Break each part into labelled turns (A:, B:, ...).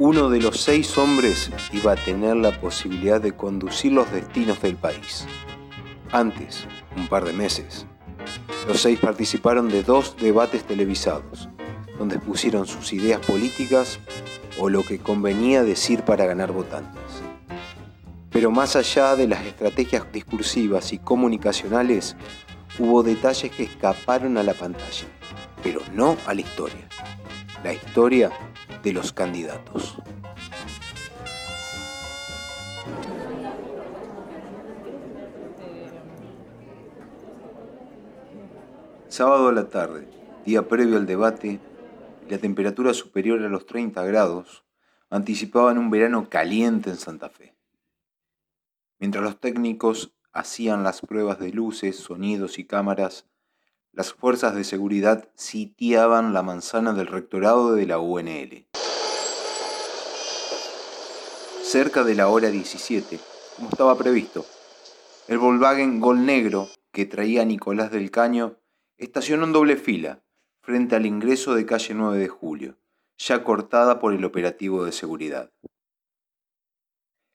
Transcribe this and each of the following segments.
A: Uno de los seis hombres iba a tener la posibilidad de conducir los destinos del país. Antes, un par de meses, los seis participaron de dos debates televisados, donde expusieron sus ideas políticas o lo que convenía decir para ganar votantes. Pero más allá de las estrategias discursivas y comunicacionales, hubo detalles que escaparon a la pantalla, pero no a la historia. La historia de los candidatos. Sábado a la tarde, día previo al debate, la temperatura superior a los 30 grados anticipaban un verano caliente en Santa Fe. Mientras los técnicos hacían las pruebas de luces, sonidos y cámaras, las fuerzas de seguridad sitiaban la manzana del rectorado de la UNL. Cerca de la hora 17, como estaba previsto, el Volkswagen Gol Negro que traía Nicolás del Caño estacionó en doble fila frente al ingreso de calle 9 de Julio, ya cortada por el operativo de seguridad.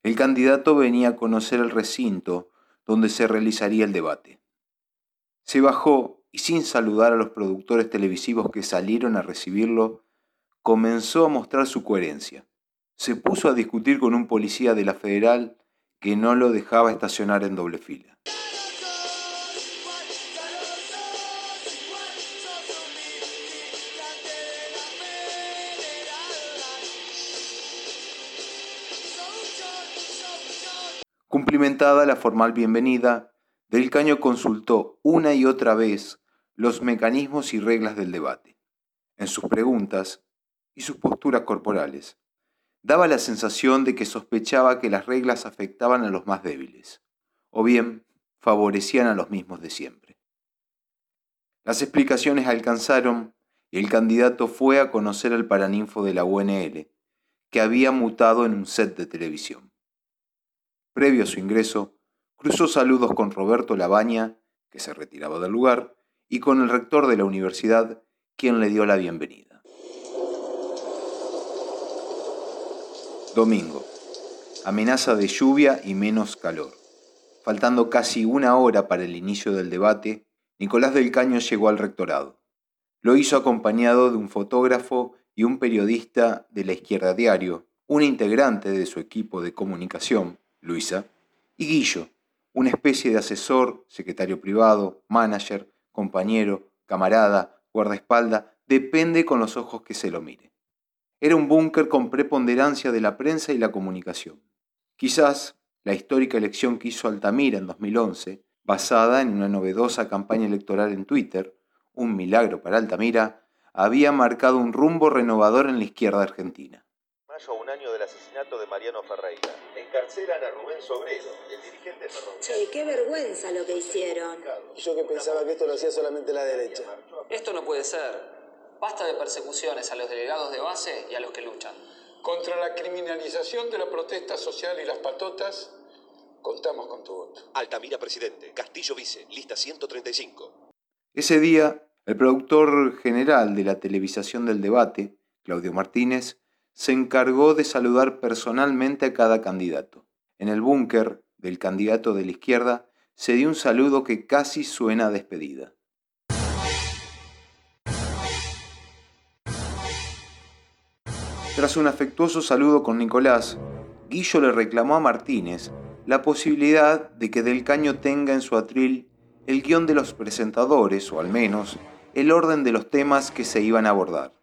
A: El candidato venía a conocer el recinto donde se realizaría el debate. Se bajó y sin saludar a los productores televisivos que salieron a recibirlo, comenzó a mostrar su coherencia. Se puso a discutir con un policía de la federal que no lo dejaba estacionar en doble fila. Cumplimentada la formal bienvenida, Del Caño consultó una y otra vez los mecanismos y reglas del debate. En sus preguntas y sus posturas corporales, daba la sensación de que sospechaba que las reglas afectaban a los más débiles, o bien favorecían a los mismos de siempre. Las explicaciones alcanzaron y el candidato fue a conocer al paraninfo de la UNL, que había mutado en un set de televisión. Previo a su ingreso, cruzó saludos con Roberto Labaña, que se retiraba del lugar, y con el rector de la universidad, quien le dio la bienvenida. Domingo. Amenaza de lluvia y menos calor. Faltando casi una hora para el inicio del debate, Nicolás del Caño llegó al rectorado. Lo hizo acompañado de un fotógrafo y un periodista de la Izquierda Diario, un integrante de su equipo de comunicación, Luisa, y Guillo, una especie de asesor, secretario privado, manager, compañero, camarada, guardaespalda, depende con los ojos que se lo mire. Era un búnker con preponderancia de la prensa y la comunicación. Quizás la histórica elección que hizo Altamira en 2011, basada en una novedosa campaña electoral en Twitter, un milagro para Altamira, había marcado un rumbo renovador en la izquierda argentina.
B: Mayo, un año del asesinato de Mariano Ferreira. Encarcelan a Rubén Sobrero, el dirigente ferroviario.
C: Che, qué vergüenza lo que hicieron.
D: Yo que pensaba que esto lo hacía solamente la derecha.
E: Esto no puede ser. Basta de persecuciones a los delegados de base y a los que luchan.
F: Contra la criminalización de la protesta social y las patotas, contamos con tu voto.
B: Altamira presidente, Castillo vice, lista 135.
A: Ese día, el productor general de la televisación del debate, Claudio Martínez, se encargó de saludar personalmente a cada candidato. En el búnker del candidato de la izquierda se dio un saludo que casi suena a despedida. Tras un afectuoso saludo con Nicolás, Guillo le reclamó a Martínez la posibilidad de que Del Caño tenga en su atril el guion de los presentadores, o al menos el orden de los temas que se iban a abordar.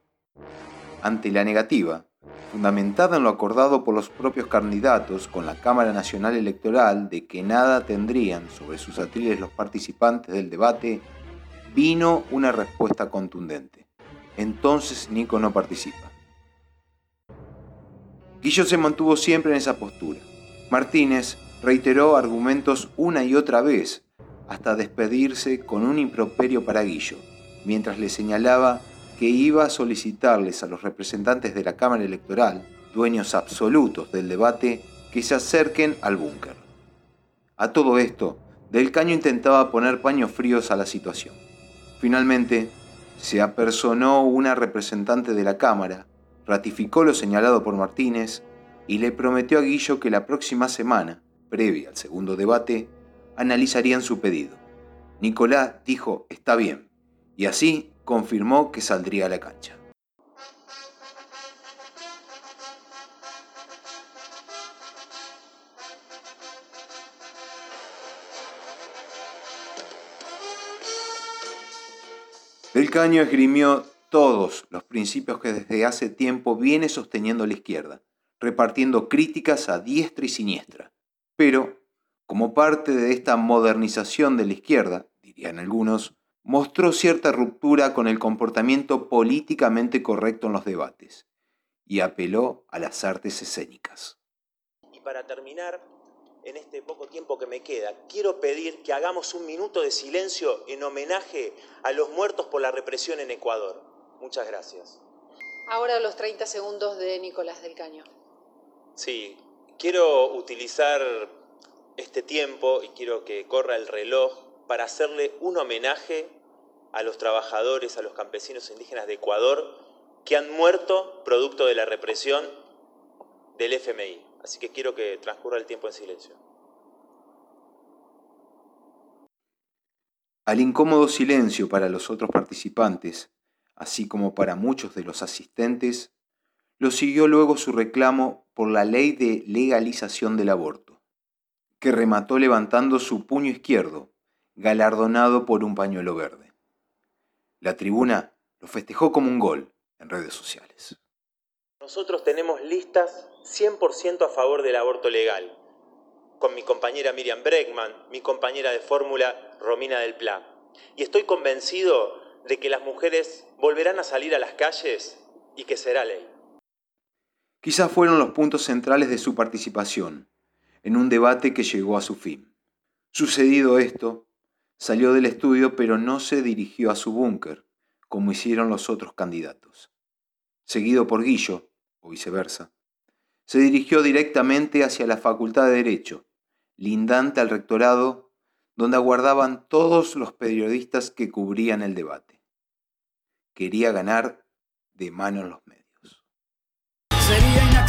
A: Ante la negativa, fundamentada en lo acordado por los propios candidatos con la Cámara Nacional Electoral de que nada tendrían sobre sus atriles los participantes del debate, vino una respuesta contundente. Entonces Nico no participa. Guillo se mantuvo siempre en esa postura. Martínez reiteró argumentos una y otra vez hasta despedirse con un improperio para Guillo, mientras le señalaba que iba a solicitarles a los representantes de la Cámara Electoral, dueños absolutos del debate, que se acerquen al búnker. A todo esto, Del Caño intentaba poner paños fríos a la situación. Finalmente, se apersonó una representante de la Cámara, ratificó lo señalado por Martínez y le prometió a Guillo que la próxima semana, previa al segundo debate, analizarían su pedido. Nicolás dijo está bien y así confirmó que saldría a la cancha. Del Caño esgrimió todos los principios que desde hace tiempo viene sosteniendo la izquierda, repartiendo críticas a diestra y siniestra. Pero, como parte de esta modernización de la izquierda, dirían algunos, mostró cierta ruptura con el comportamiento políticamente correcto en los debates y apeló a las artes escénicas.
G: Y para terminar, en este poco tiempo que me queda, quiero pedir que hagamos un minuto de silencio en homenaje a los muertos por la represión en Ecuador. Muchas gracias.
H: Ahora los 30 segundos de Nicolás del Caño.
G: Sí, quiero utilizar este tiempo y quiero que corra el reloj para hacerle un homenaje a los trabajadores, a los campesinos indígenas de Ecuador que han muerto producto de la represión del FMI. Así que quiero que transcurra el tiempo en silencio.
A: Al incómodo silencio para los otros participantes, así como para muchos de los asistentes, lo siguió luego su reclamo por la ley de legalización del aborto, que remató levantando su puño izquierdo, galardonado por un pañuelo verde. La tribuna lo festejó como un gol en redes sociales.
G: Nosotros tenemos listas 100% a favor del aborto legal, con mi compañera Miriam Bregman, mi compañera de fórmula Romina del Pla. Y estoy convencido de que las mujeres volverán a salir a las calles y que será ley.
A: Quizás fueron los puntos centrales de su participación en un debate que llegó a su fin. Sucedido esto, salió del estudio pero no se dirigió a su búnker, como hicieron los otros candidatos. Seguido por Guillo, o viceversa, se dirigió directamente hacia la Facultad de Derecho, lindante al rectorado, donde aguardaban todos los periodistas que cubrían el debate. Quería ganar de mano en los medios.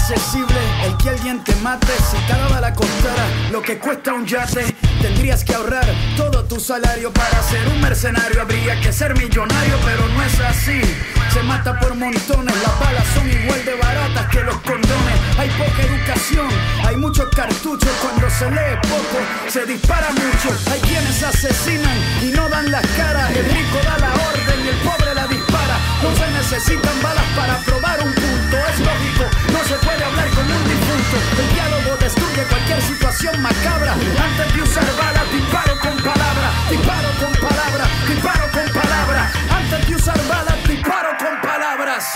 I: Sería inaccesible el que alguien te mate si cada bala costara lo que cuesta un yate. Tendrías que ahorrar todo tu salario para ser un mercenario. Habría que ser millonario, pero no es así. Se mata por montones, las balas son igual de baratas que los condones. Hay poca educación, hay muchos cartuchos. Cuando se lee poco, se dispara mucho. Hay quienes asesinan y no dan las caras. El rico da la orden y el pobre la dispara. No se necesitan balas para probar un punto. Es lógico, no se puede canción macabra.